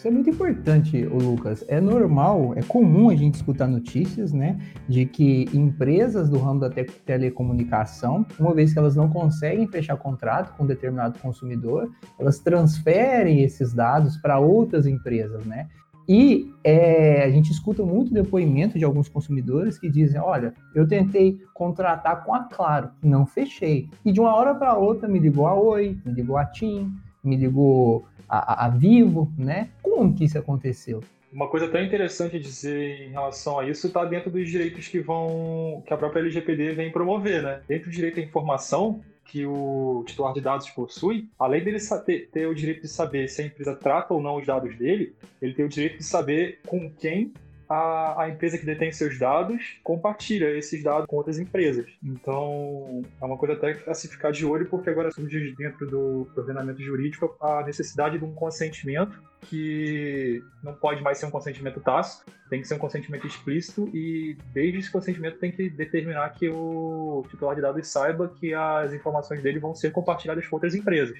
Isso é muito importante, Lucas. É normal, é comum a gente escutar notícias, né, de que empresas do ramo da te telecomunicação, uma vez que elas não conseguem fechar contrato com um determinado consumidor, elas transferem esses dados para outras empresas, né? E é, a gente escuta muito depoimento de alguns consumidores que dizem: olha, eu tentei contratar com a Claro, não fechei. E de uma hora para outra me ligou a Oi, me ligou a TIM, me ligou a, a, Vivo, né? Como que isso aconteceu? Uma coisa tão interessante dizer em relação a isso está dentro dos direitos que vão que a própria LGPD vem promover, né? Dentro do direito à informação que o titular de dados possui, além dele ter, ter o direito de saber se a empresa trata ou não os dados dele, ele tem o direito de saber com quem a, a, empresa que detém seus dados compartilha esses dados com outras empresas. Então, é uma coisa até a se ficar de olho, porque agora surge dentro do ordenamento jurídico a necessidade de um consentimento que não pode mais ser um consentimento tácito, tem que ser um consentimento explícito e desde esse consentimento tem que determinar que o titular de dados saiba que as informações dele vão ser compartilhadas com outras empresas.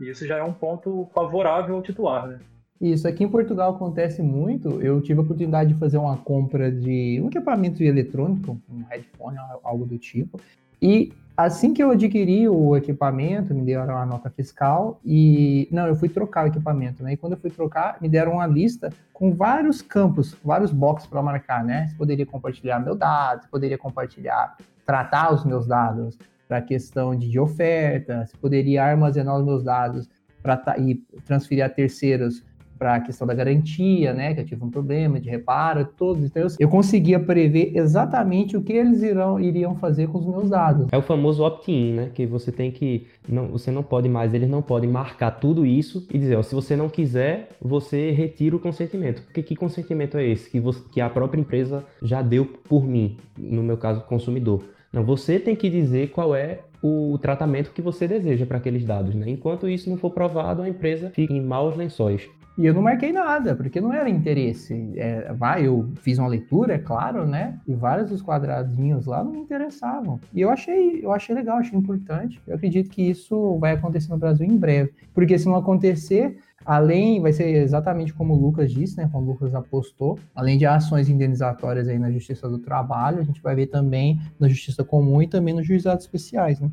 E isso já é um ponto favorável ao titular, né? Isso, aqui em Portugal acontece muito. Eu tive a oportunidade de fazer uma compra de um equipamento eletrônico, um headphone, algo do tipo. E assim que eu adquiri o equipamento, me deram a nota fiscal e. Não, eu fui trocar o equipamento, né? E quando eu fui trocar, me deram uma lista com vários campos, vários boxes para marcar, né? Poderia compartilhar meu dado, poderia compartilhar, tratar os meus dados para questão de oferta, você poderia armazenar os meus dados para e transferir a terceiros para a questão da garantia, né, que eu tive um problema de reparo, todos. Então eu, conseguia prever exatamente o que eles irão, iriam fazer com os meus dados. É o famoso opt-in, né, que você tem que não, você não pode mais, eles não podem marcar tudo isso e dizer, ó, se você não quiser, você retira o consentimento. Porque que consentimento é esse que, você, que a própria empresa já deu por mim, no meu caso, consumidor? Não, você tem que dizer qual é o tratamento que você deseja para aqueles dados. Né? Enquanto isso não for provado, a empresa fica em maus lençóis. E eu não marquei nada, porque não era interesse. É, vai, eu fiz uma leitura, é claro, né? E vários dos quadradinhos lá não me interessavam. E eu achei, eu achei legal, achei importante. Eu acredito que isso vai acontecer no Brasil em breve. Porque se não acontecer, além, vai ser exatamente como o Lucas disse, né? Como o Lucas apostou, além de ações indenizatórias aí na Justiça do Trabalho, a gente vai ver também na Justiça Comum e também nos juizados especiais, né?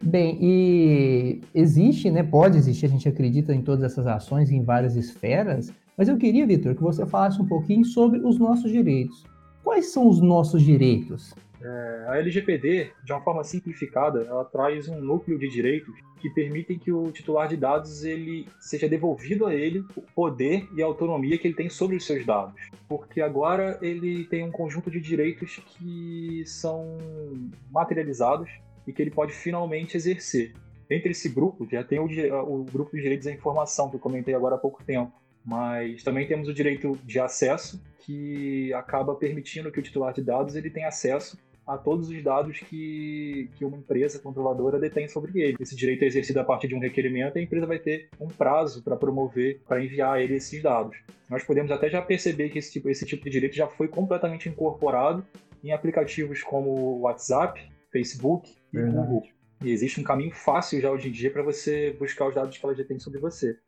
Bem, e existe, né? Pode existir, a gente acredita em todas essas ações em várias esferas, mas eu queria, Vitor, que você falasse um pouquinho sobre os nossos direitos. Quais são os nossos direitos? É, a LGPD, de uma forma simplificada, ela traz um núcleo de direitos que permitem que o titular de dados ele seja devolvido a ele o poder e a autonomia que ele tem sobre os seus dados, porque agora ele tem um conjunto de direitos que são materializados e que ele pode finalmente exercer. Entre esse grupo, já tem o, o grupo de direitos à informação, que eu comentei agora há pouco tempo, mas também temos o direito de acesso, que acaba permitindo que o titular de dados ele tenha acesso a todos os dados que, que uma empresa controladora detém sobre ele. Esse direito é exercido a partir de um requerimento e a empresa vai ter um prazo para promover, para enviar a ele esses dados. Nós podemos até já perceber que esse tipo, esse tipo de direito já foi completamente incorporado em aplicativos como o WhatsApp, Facebook e Google. E existe um caminho fácil já hoje em dia para você buscar os dados que ela já tem sobre você.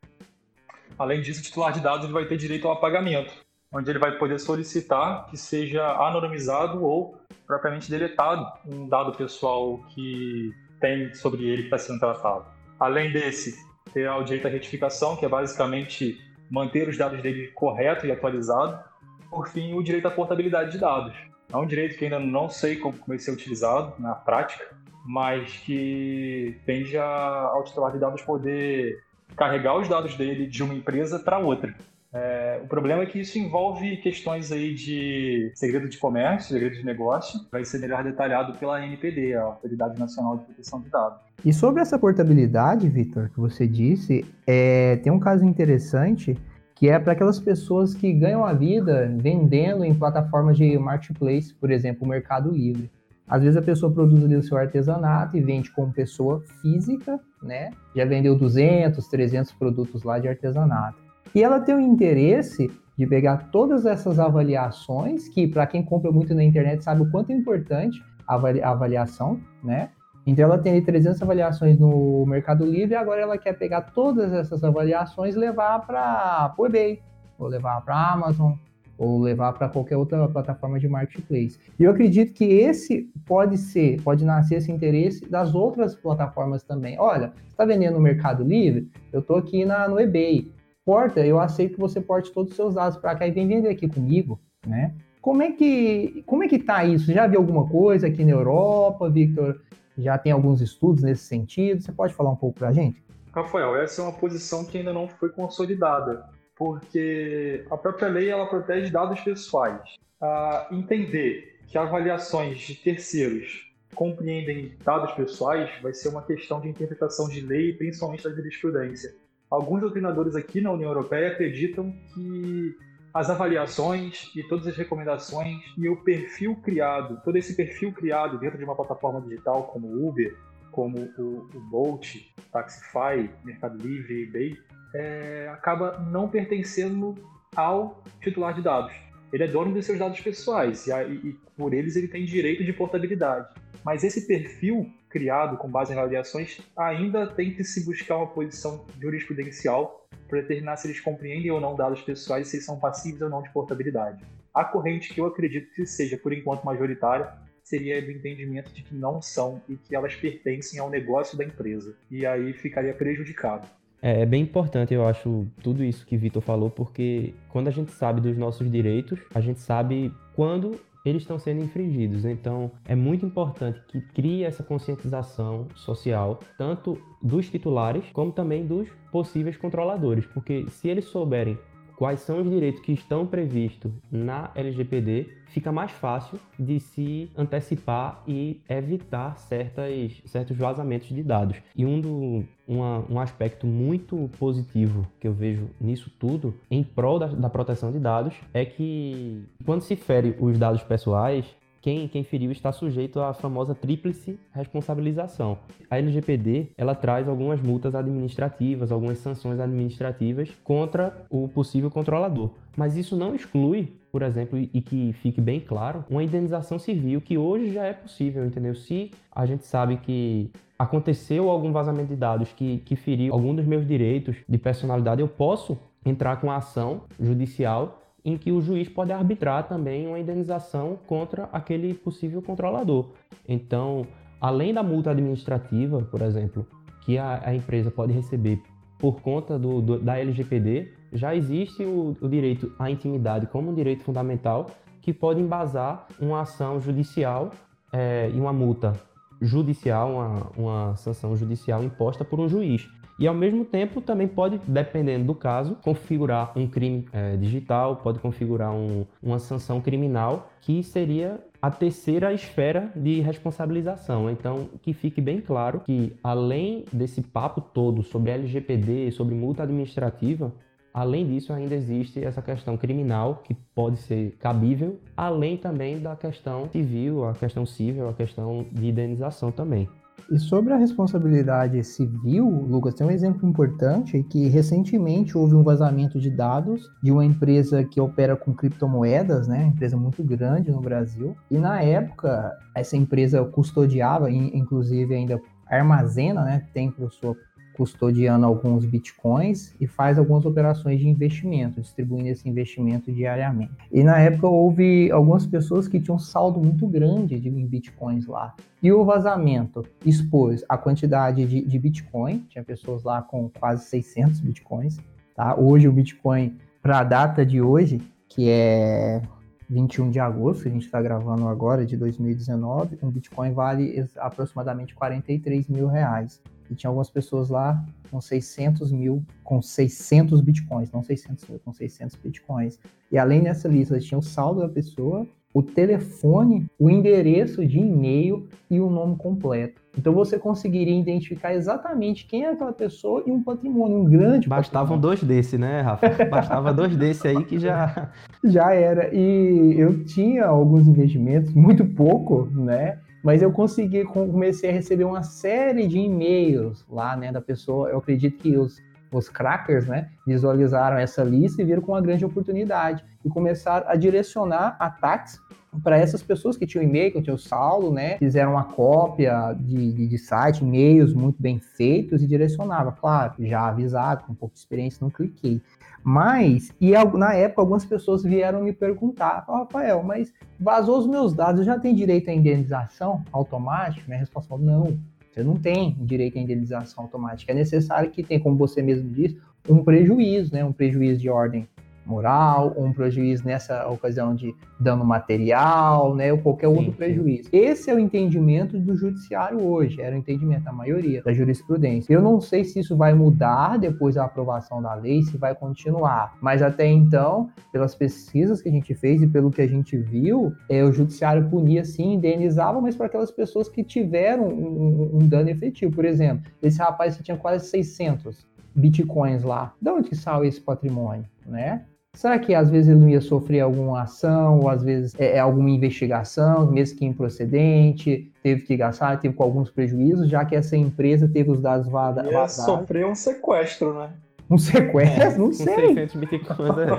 Além disso, o titular de dados vai ter direito ao apagamento, onde ele vai poder solicitar que seja anonimizado ou propriamente deletado um dado pessoal que tem sobre ele que está sendo tratado. Além desse, terá o direito à retificação, que é basicamente manter os dados dele correto e atualizado. Por fim, o direito à portabilidade de dados, é um direito que ainda não sei como vai ser utilizado na prática, mas que tende ao titular de dados poder carregar os dados dele de uma empresa para outra. É, o problema é que isso envolve questões aí de segredo de comércio, segredo de negócio, vai ser melhor detalhado pela NPD, a Autoridade Nacional de Proteção de Dados. E sobre essa portabilidade, Vitor, que você disse, é, tem um caso interessante que é para aquelas pessoas que ganham a vida vendendo em plataformas de marketplace, por exemplo, o Mercado Livre. Às vezes a pessoa produz ali o seu artesanato e vende como pessoa física, né? Já vendeu 200, 300 produtos lá de artesanato. E ela tem o interesse de pegar todas essas avaliações, que para quem compra muito na internet sabe o quanto é importante a avaliação, né? Então ela tem 300 avaliações no Mercado Livre agora ela quer pegar todas essas avaliações e levar para o eBay, ou levar para a Amazon, ou levar para qualquer outra plataforma de marketplace. E eu acredito que esse pode ser, pode nascer esse interesse das outras plataformas também. Olha, está vendendo no Mercado Livre? Eu estou aqui na, no eBay. Porta, eu aceito que você porte todos os seus dados para cá e vem vender aqui comigo, né? Como é que como é que tá isso? Já viu alguma coisa aqui na Europa, Victor? Já tem alguns estudos nesse sentido? Você pode falar um pouco para a gente? Rafael, essa é uma posição que ainda não foi consolidada porque a própria lei ela protege dados pessoais. Ah, entender que avaliações de terceiros compreendem dados pessoais vai ser uma questão de interpretação de lei, principalmente da jurisprudência. Alguns doutrinadores aqui na União Europeia acreditam que as avaliações e todas as recomendações e o perfil criado, todo esse perfil criado dentro de uma plataforma digital como o Uber, como o, o Bolt, Taxify, Mercado Livre, eBay, é, acaba não pertencendo ao titular de dados. Ele é dono dos seus dados pessoais e, e, e, por eles ele tem direito de portabilidade. Mas esse perfil criado com base em avaliações ainda tem que se buscar uma posição jurisprudencial para determinar se eles compreendem ou não dados pessoais se são passíveis ou não de portabilidade. A corrente que eu acredito que seja, por enquanto, majoritária seria do entendimento de que não são e que elas pertencem ao negócio da empresa. E aí ficaria prejudicado. É, é, bem importante, eu acho, tudo isso que Vitor falou, porque quando a gente sabe dos nossos direitos, a gente sabe quando eles estão sendo infringidos. Então, é muito importante que crie essa conscientização social, tanto dos titulares como também dos possíveis controladores, porque se eles souberem quais são os direitos que estão previstos na LGPD, fica mais fácil de se antecipar e evitar certas, certos vazamentos de dados. E um, do, uma, um aspecto muito positivo que eu vejo nisso tudo, em prol da, da proteção de dados, é que quando se fere os dados pessoais, quem, quem feriu está sujeito à famosa tríplice responsabilização. A LGPD ela traz algumas multas administrativas, algumas sanções administrativas contra o possível controlador. Mas isso não exclui, por exemplo, e que fique bem claro, uma indenização civil que hoje já é possível, entendeu? Se a gente sabe que aconteceu algum vazamento de dados que, que feriu algum dos meus direitos de personalidade, eu posso entrar com a ação judicial em que o juiz pode arbitrar também uma indenização contra aquele possível controlador. Então, além da multa administrativa, por exemplo, que a, a empresa pode receber por conta do, do, da LGPD, já existe o, o direito à intimidade como um direito fundamental que pode embasar uma ação judicial é, e uma multa judicial, uma, uma sanção judicial imposta por um juiz e ao mesmo tempo também pode, dependendo do caso, configurar um crime é, digital, pode configurar um, uma sanção criminal que seria a terceira esfera de responsabilização. Então, que fique bem claro que além desse papo todo sobre LGPD, sobre multa administrativa, Além disso, ainda existe essa questão criminal que pode ser cabível, além também da questão civil, a questão civil, a questão de indenização também. E sobre a responsabilidade civil, Lucas, tem um exemplo importante que recentemente houve um vazamento de dados de uma empresa que opera com criptomoedas, né? Empresa muito grande no Brasil. E na época, essa empresa custodiava, inclusive ainda armazena, né? Tem para sua custodiando alguns bitcoins e faz algumas operações de investimento, distribuindo esse investimento diariamente. E na época houve algumas pessoas que tinham um saldo muito grande de bitcoins lá. E o vazamento expôs a quantidade de, de bitcoin, tinha pessoas lá com quase 600 bitcoins. Tá? Hoje o bitcoin, para a data de hoje, que é 21 de agosto, que a gente está gravando agora, de 2019, um Bitcoin vale aproximadamente 43 mil reais. E tinha algumas pessoas lá com 600 mil, com 600 bitcoins, não 600 mil, com 600 bitcoins. E além dessa lista, tinha o saldo da pessoa, o telefone, o endereço de e-mail e o nome completo. Então você conseguiria identificar exatamente quem é aquela pessoa e um patrimônio, um grande Bastavam patrimônio. dois desse, né, Rafa? Bastava dois desse aí que já... Já era. E eu tinha alguns investimentos, muito pouco, né? Mas eu consegui, comecei a receber uma série de e-mails lá, né, da pessoa. Eu acredito que os, os crackers, né, visualizaram essa lista e viram com uma grande oportunidade e começaram a direcionar ataques para essas pessoas que tinham e-mail, que tinham saldo, né, fizeram uma cópia de, de, de site, e-mails muito bem feitos e direcionava, claro, já avisado, com um pouco de experiência, não cliquei. Mas, e na época, algumas pessoas vieram me perguntar, Rafael, mas vazou os meus dados, eu já tenho direito à indenização automática? Minha resposta foi, não, você não tem direito à indenização automática. É necessário que tenha, como você mesmo disse, um prejuízo, né? um prejuízo de ordem moral, ou um prejuízo nessa ocasião de dano material, né, ou qualquer sim, outro prejuízo. Sim. Esse é o entendimento do judiciário hoje, era o entendimento da maioria da jurisprudência. Eu não sei se isso vai mudar depois da aprovação da lei, se vai continuar, mas até então, pelas pesquisas que a gente fez e pelo que a gente viu, é, o judiciário punia sim, indenizava, mas para aquelas pessoas que tiveram um, um, dano efetivo. Por exemplo, esse rapaz que tinha quase 600 bitcoins lá. De onde que saiu esse patrimônio, né? Será que às vezes ele não ia sofrer alguma ação, ou às vezes é, é alguma investigação, mesmo que improcedente, teve que gastar, teve com alguns prejuízos, já que essa empresa teve os dados vazados? Ia sofrer um sequestro, né? Um sequestro? É, não sei.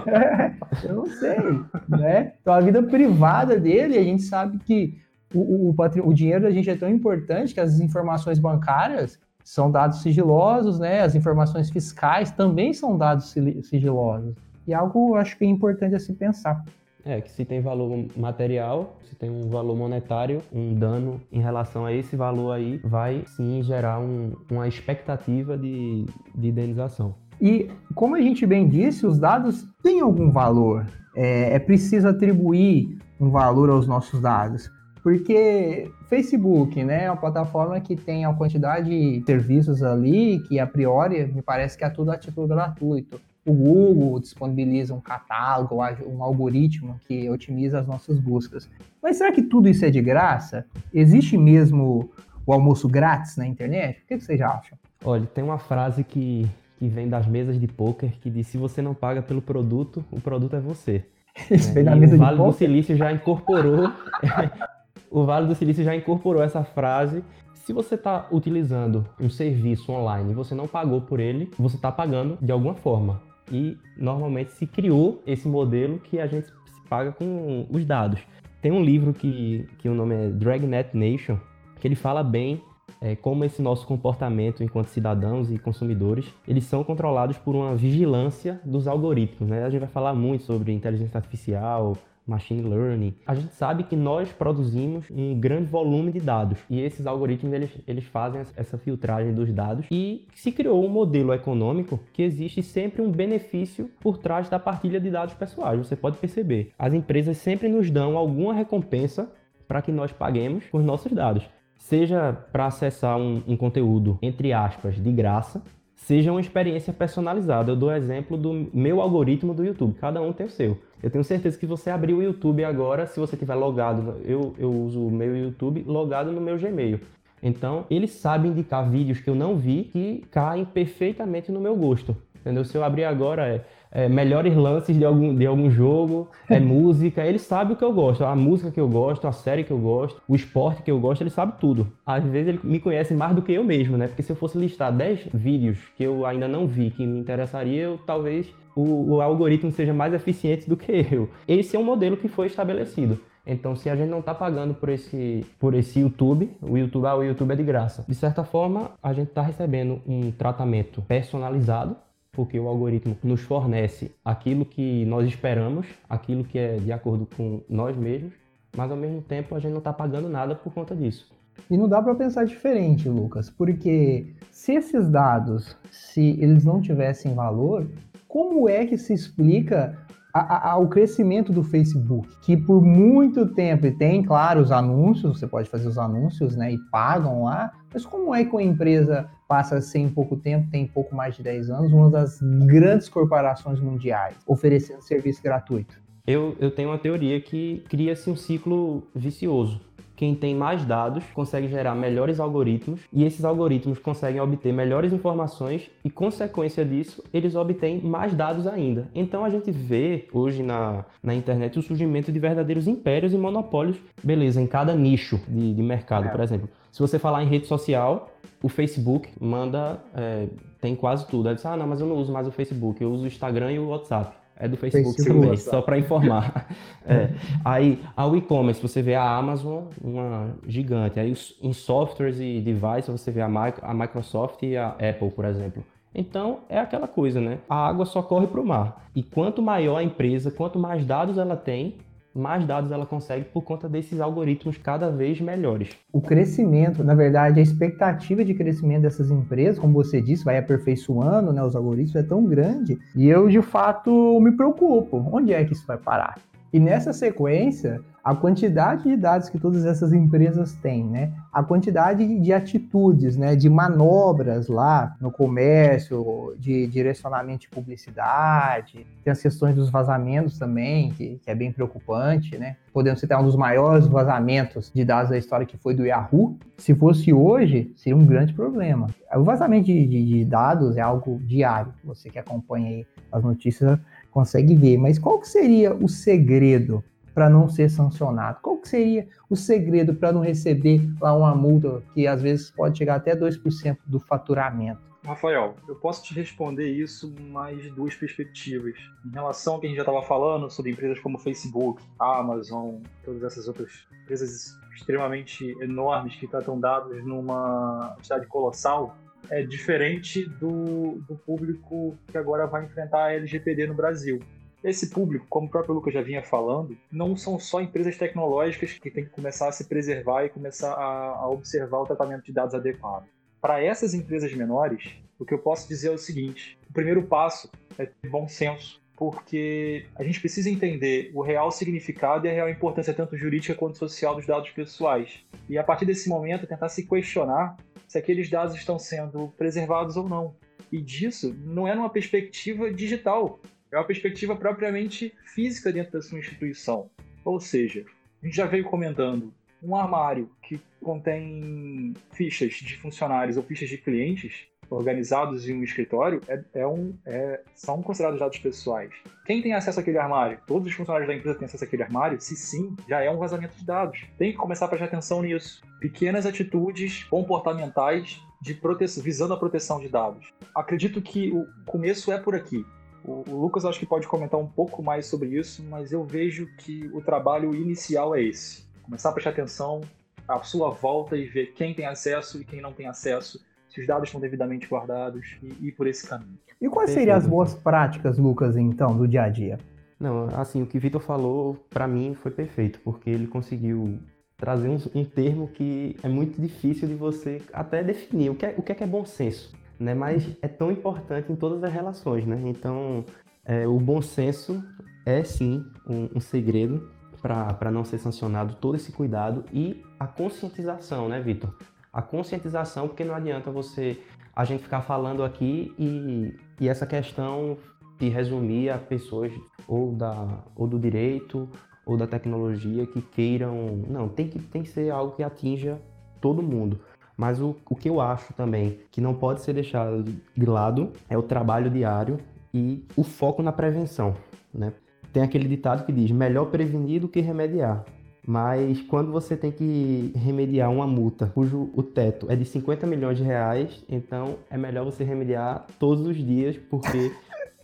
É, eu não sei. Né? Então, a vida privada dele, a gente sabe que o, o, o dinheiro da gente é tão importante que as informações bancárias são dados sigilosos, né? As informações fiscais também são dados sigilosos. E algo acho que é importante a se pensar. É, que se tem valor material, se tem um valor monetário, um dano em relação a esse valor aí, vai sim gerar um, uma expectativa de, de indenização. E como a gente bem disse, os dados têm algum valor. É, é preciso atribuir um valor aos nossos dados. Porque Facebook, né, é uma plataforma que tem uma quantidade de serviços ali que a priori me parece que é tudo a título gratuito o Google disponibiliza um catálogo, um algoritmo que otimiza as nossas buscas. Mas será que tudo isso é de graça? Existe mesmo o almoço grátis na internet? O que, vocês acham? Olha, tem uma frase que, que vem das mesas de poker que diz: se você não paga pelo produto, o produto é você. Isso é, vem da mesa o Vale de do Silício já incorporou. o Vale do Silício já incorporou essa frase se você está utilizando um serviço online e você não pagou por ele, você está pagando de alguma forma e normalmente se criou esse modelo que a gente paga com os dados. Tem um livro que, que o nome é Dragnet Nation, que ele fala bem é, como esse nosso comportamento enquanto cidadãos e consumidores, eles são controlados por uma vigilância dos algoritmos. Né? A gente vai falar muito sobre inteligência artificial, machine learning, a gente sabe que nós produzimos um grande volume de dados e esses algoritmos eles, eles fazem essa filtragem dos dados e se criou um modelo econômico que existe sempre um benefício por trás da partilha de dados pessoais. Você pode perceber, as empresas sempre nos dão alguma recompensa para que nós paguemos por nossos dados. Seja para acessar um, um conteúdo, entre aspas, de graça, seja uma experiência personalizada. Eu dou exemplo do meu algoritmo do YouTube, cada um tem o seu. Eu tenho certeza que você abrir o YouTube agora, se você tiver logado, eu, eu uso o meu YouTube logado no meu Gmail. Então, ele sabe indicar vídeos que eu não vi que caem perfeitamente no meu gosto. Entendeu? Se eu abrir agora, é é, melhores lances de algum, de algum jogo, é música. Ele sabe o que eu gosto, a música que eu gosto, a série que eu gosto, o esporte que eu gosto, ele sabe tudo. Às vezes ele me conhece mais do que eu mesmo, né? Porque se eu fosse listar 10 vídeos que eu ainda não vi, que me interessaria, eu talvez o, o algoritmo seja mais eficiente do que eu. Esse é um modelo que foi estabelecido. Então, se a gente não está pagando por esse, por esse YouTube, o YouTube, ah, o YouTube é de graça. De certa forma, a gente está recebendo um tratamento personalizado porque o algoritmo nos fornece aquilo que nós esperamos, aquilo que é de acordo com nós mesmos, mas ao mesmo tempo a gente não está pagando nada por conta disso. E não dá para pensar diferente, Lucas, porque se esses dados, se eles não tivessem valor, como é que se explica ao crescimento do Facebook, que por muito tempo, tem, claro, os anúncios, você pode fazer os anúncios, né, e pagam lá, mas como é que uma empresa passa a ser em pouco tempo, tem pouco mais de 10 anos, uma das grandes corporações mundiais, oferecendo serviço gratuito? Eu, eu tenho uma teoria que cria-se um ciclo vicioso quem tem mais dados consegue gerar melhores algoritmos e esses algoritmos conseguem obter melhores informações e, consequência disso, eles obtêm mais dados ainda. Então a gente vê hoje na, na internet o surgimento de verdadeiros impérios e monopólios, beleza, em cada nicho de, de mercado, é. por exemplo. Se você falar em rede social, o Facebook manda, é, tem quase tudo. Aí você, ah, não, mas eu não uso mais o Facebook, eu uso o Instagram e o WhatsApp. É do Facebook, Facebook também, só para informar. é. Aí, ao e-commerce, você vê a Amazon, uma gigante. Aí, em softwares e devices, você vê a, a Microsoft e a Apple, por exemplo. Então, é aquela coisa, né? A água só corre para o mar. E quanto maior a empresa, quanto mais dados ela tem, mais dados ela consegue por conta desses algoritmos cada vez melhores. O crescimento, na verdade, a expectativa de crescimento dessas empresas, como você disse, vai aperfeiçoando, né, os algoritmos é tão grande, e eu de fato me preocupo. Onde é que isso vai parar? E nessa sequência, a quantidade de dados que todas essas empresas têm, né? A quantidade de atitudes, né? De manobras lá no comércio, de direcionamento de publicidade, tem as questões dos vazamentos também, que, que é bem preocupante, né? Podemos citar um dos maiores vazamentos de dados da história que foi do Yahoo. Se fosse hoje, seria um grande problema. O vazamento de, de, de dados é algo diário. Você que acompanha aí as notícias consegue ver. Mas qual que seria o segredo para não ser sancionado? Qual que seria o segredo para não receber lá uma multa que às vezes pode chegar até 2% do faturamento? Rafael, eu posso te responder isso mais duas perspectivas. Em relação ao que a gente já estava falando sobre empresas como Facebook, Amazon, todas essas outras empresas extremamente enormes que tratam dados numa quantidade colossal, é diferente do, do público que agora vai enfrentar a LGPD no Brasil. Esse público, como o próprio Lucas já vinha falando, não são só empresas tecnológicas que têm que começar a se preservar e começar a, a observar o tratamento de dados adequado. Para essas empresas menores, o que eu posso dizer é o seguinte: o primeiro passo é ter bom senso, porque a gente precisa entender o real significado e a real importância, tanto jurídica quanto social, dos dados pessoais. E a partir desse momento, tentar se questionar se aqueles dados estão sendo preservados ou não. E disso não é numa perspectiva digital, é uma perspectiva propriamente física dentro da sua instituição. Ou seja, a gente já veio comentando um armário que contém fichas de funcionários ou fichas de clientes organizados em um escritório é, é um, é, são considerados dados pessoais. Quem tem acesso àquele armário? Todos os funcionários da empresa têm acesso àquele armário? Se sim, já é um vazamento de dados. Tem que começar a prestar atenção nisso. Pequenas atitudes comportamentais de proteção, visando a proteção de dados. Acredito que o começo é por aqui. O, o Lucas acho que pode comentar um pouco mais sobre isso, mas eu vejo que o trabalho inicial é esse. Começar a prestar atenção à sua volta e ver quem tem acesso e quem não tem acesso se os dados estão devidamente guardados e ir por esse caminho. E quais seriam as boas práticas, Lucas, então, do dia a dia? Não, assim, o que o Vitor falou, para mim, foi perfeito, porque ele conseguiu trazer um, um, termo que é muito difícil de você até definir. O que é, o que é, que é bom senso? Né? Mas é tão importante em todas as relações, né? Então, é, o bom senso é, sim, um, um segredo para não ser sancionado, todo esse cuidado e a conscientização, né, Vitor? A conscientização, porque não adianta você a gente ficar falando aqui e, e essa questão de resumir a pessoas ou, da, ou do direito ou da tecnologia que queiram. Não, tem que, tem que ser algo que atinja todo mundo. Mas o, o que eu acho também que não pode ser deixado de lado é o trabalho diário e o foco na prevenção. Né? Tem aquele ditado que diz: melhor prevenir do que remediar. Mas quando você tem que remediar uma multa cujo o teto é de 50 milhões de reais, então é melhor você remediar todos os dias, porque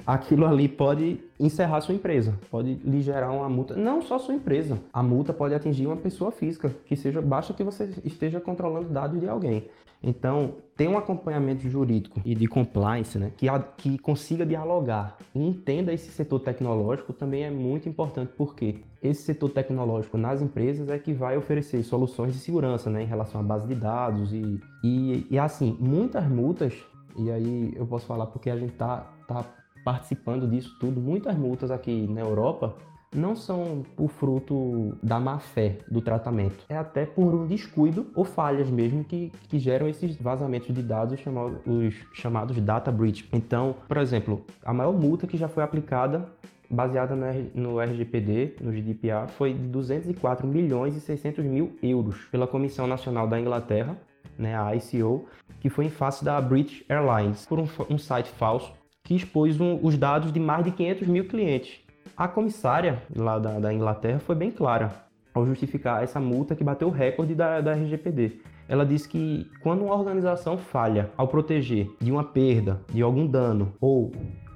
aquilo ali pode encerrar sua empresa, pode lhe gerar uma multa, não só sua empresa, a multa pode atingir uma pessoa física, que seja basta que você esteja controlando dados de alguém. Então, ter um acompanhamento jurídico e de compliance, né, que, que consiga dialogar e entenda esse setor tecnológico também é muito importante, porque esse setor tecnológico nas empresas é que vai oferecer soluções de segurança né, em relação à base de dados e, e, e assim, muitas multas, e aí eu posso falar porque a gente está tá participando disso tudo, muitas multas aqui na Europa não são por fruto da má fé do tratamento, é até por um descuido ou falhas mesmo que, que geram esses vazamentos de dados chamados, os chamados data breach. Então, por exemplo, a maior multa que já foi aplicada baseada no RGPD, no GDPR, foi de 204 milhões e 600 mil euros pela Comissão Nacional da Inglaterra, né, a ICO, que foi em face da British Airlines, por um, um site falso que expôs um, os dados de mais de 500 mil clientes. A comissária lá da, da Inglaterra foi bem clara ao justificar essa multa que bateu o recorde da, da RGPD ela diz que quando uma organização falha ao proteger de uma perda, de algum dano ou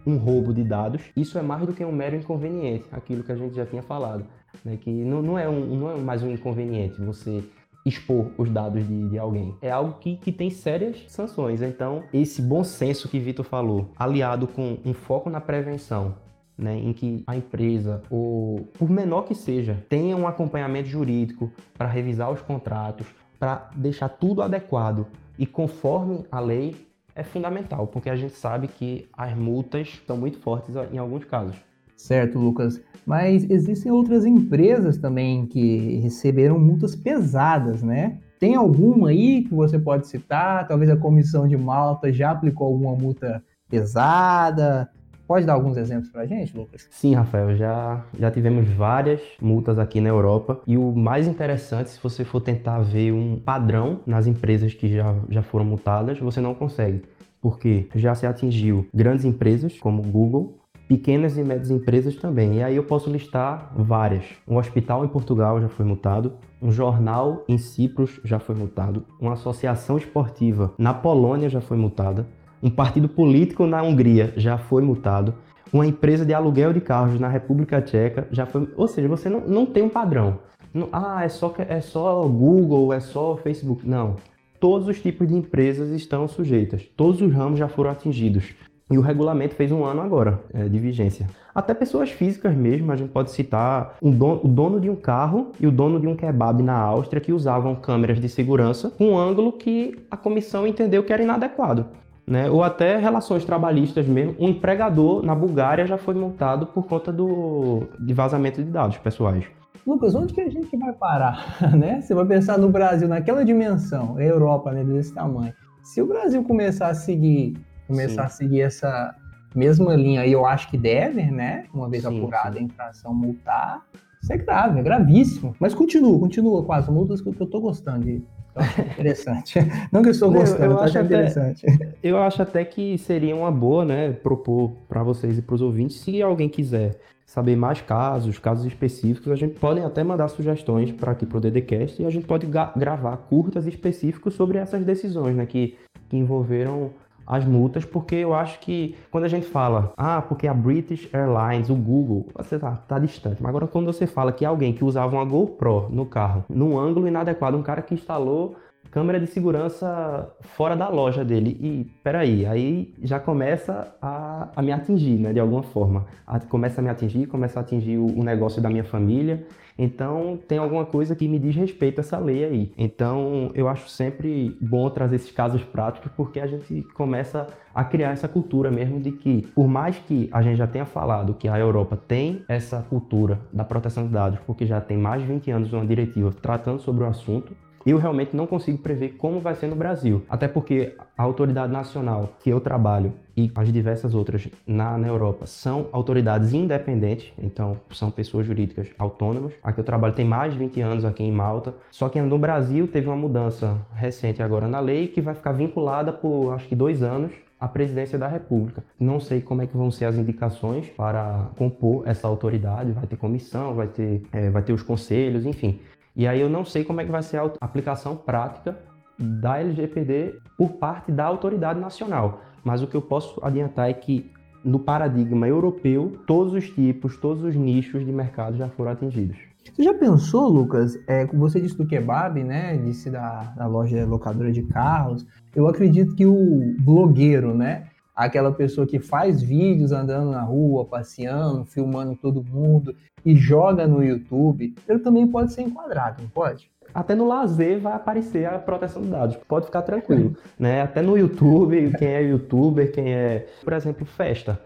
um roubo de dados, isso é mais do que um mero inconveniente, aquilo que a gente já tinha falado, né? que não, não, é um, não é mais um inconveniente você expor os dados de, de alguém. É algo que, que tem sérias sanções. Então, esse bom senso que Vitor falou, aliado com um foco na prevenção, né, em que a empresa, ou por menor que seja, tenha um acompanhamento jurídico para revisar os contratos, para deixar tudo adequado e conforme a lei é fundamental, porque a gente sabe que as multas são muito fortes em alguns casos. Certo, Lucas. Mas existem outras empresas também que receberam multas pesadas, né? Tem alguma aí que você pode citar? Talvez a comissão de Malta já aplicou alguma multa pesada? Pode dar alguns exemplos para a gente, Lucas? Sim, Rafael, já, já tivemos várias multas aqui na Europa e o mais interessante, se você for tentar ver um padrão nas empresas que já, já foram multadas, você não consegue. Porque já se atingiu grandes empresas como Google, pequenas e médias empresas também. E aí eu posso listar várias. Um hospital em Portugal já foi multado, um jornal em Cipros já foi multado, uma associação esportiva na Polônia já foi multada, um partido político na Hungria já foi multado. Uma empresa de aluguel de carros na República Tcheca já foi. Ou seja, você não, não tem um padrão. Não, ah, é só, é só Google, é só Facebook. Não. Todos os tipos de empresas estão sujeitas. Todos os ramos já foram atingidos. E o regulamento fez um ano agora é, de vigência. Até pessoas físicas mesmo, a gente pode citar um o dono de um carro e o dono de um kebab na Áustria que usavam câmeras de segurança com um ângulo que a comissão entendeu que era inadequado né? Ou até relações trabalhistas mesmo. Um empregador na Bulgária já foi multado por conta do de vazamento de dados pessoais. Lucas, onde que a gente vai parar, né? Você vai pensar no Brasil naquela dimensão, a Europa, né, desse tamanho. Se o Brasil começar a seguir, começar sim. a seguir essa mesma linha, e eu acho que deve, né? Uma vez sim, apurada sim. a infração, multar, isso é grave, é gravíssimo. Mas continua, continua com as multas que eu tô gostando de interessante. Não que eu estou gostando, eu, eu acho interessante. Eu acho até que seria uma boa, né, propor para vocês e para os ouvintes, se alguém quiser saber mais casos, casos específicos, a gente pode até mandar sugestões para aqui para o DDCast e a gente pode gravar curtas específicos sobre essas decisões, né, que, que envolveram as multas, porque eu acho que quando a gente fala, ah, porque a British Airlines, o Google, você tá, tá distante. Mas agora quando você fala que alguém que usava uma GoPro no carro, num ângulo inadequado, um cara que instalou câmera de segurança fora da loja dele. E peraí, aí já começa a, a me atingir, né, de alguma forma. A, começa a me atingir, começa a atingir o, o negócio da minha família. Então, tem alguma coisa que me diz respeito a essa lei aí. Então, eu acho sempre bom trazer esses casos práticos, porque a gente começa a criar essa cultura mesmo de que, por mais que a gente já tenha falado que a Europa tem essa cultura da proteção de dados, porque já tem mais de 20 anos uma diretiva tratando sobre o assunto, eu realmente não consigo prever como vai ser no Brasil. Até porque a autoridade nacional que eu trabalho e as diversas outras na, na Europa são autoridades independentes, então são pessoas jurídicas autônomas. Aqui eu trabalho tem mais de 20 anos aqui em Malta, só que no Brasil teve uma mudança recente agora na lei que vai ficar vinculada por acho que dois anos à presidência da República. Não sei como é que vão ser as indicações para compor essa autoridade, vai ter comissão, vai ter, é, vai ter os conselhos, enfim. E aí eu não sei como é que vai ser a aplicação prática da LGPD por parte da autoridade nacional. Mas o que eu posso adiantar é que no paradigma europeu, todos os tipos, todos os nichos de mercado já foram atingidos. Você já pensou, Lucas? É, você disse do kebab, né? Disse da, da loja locadora de carros. Eu acredito que o blogueiro, né? Aquela pessoa que faz vídeos andando na rua, passeando, filmando todo mundo e joga no YouTube, ele também pode ser enquadrado, não pode? Até no lazer vai aparecer a proteção de dados. Pode ficar tranquilo, né? Até no YouTube, quem é youtuber, quem é, por exemplo, festa.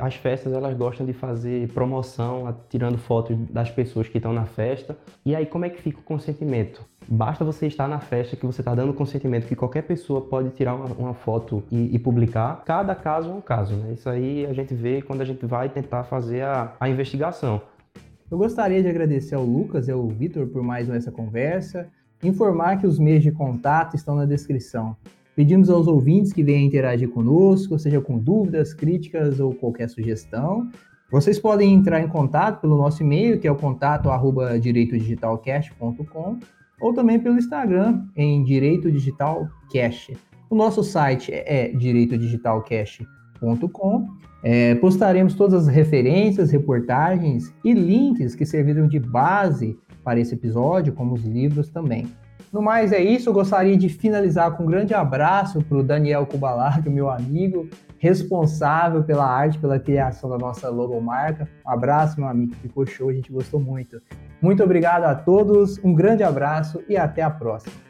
as festas elas gostam de fazer promoção, tirando fotos das pessoas que estão na festa. E aí como é que fica o consentimento? Basta você estar na festa que você está dando consentimento que qualquer pessoa pode tirar uma, uma foto e, e, publicar. Cada caso é um caso, né? Isso aí a gente vê quando a gente vai tentar fazer a, a investigação. Eu gostaria de agradecer ao Lucas e ao Vitor por mais essa conversa, informar que os meios de contato estão na descrição. Pedimos aos ouvintes que venham interagir conosco, seja com dúvidas, críticas ou qualquer sugestão. Vocês podem entrar em contato pelo nosso e-mail, que é o contato arroba direitodigitalcast.com, ou também pelo Instagram, em Direito Digital Cash. O nosso site é direitodigitalcash.com é, postaremos todas as referências, reportagens e links que serviram de base para esse episódio, como os livros também. No mais é isso, eu gostaria de finalizar com um grande abraço para o Daniel Kubalardo, meu amigo, responsável pela arte, pela criação da nossa logomarca. Um abraço, meu amigo, ficou show, a gente gostou muito. Muito obrigado a todos, um grande abraço e até a próxima.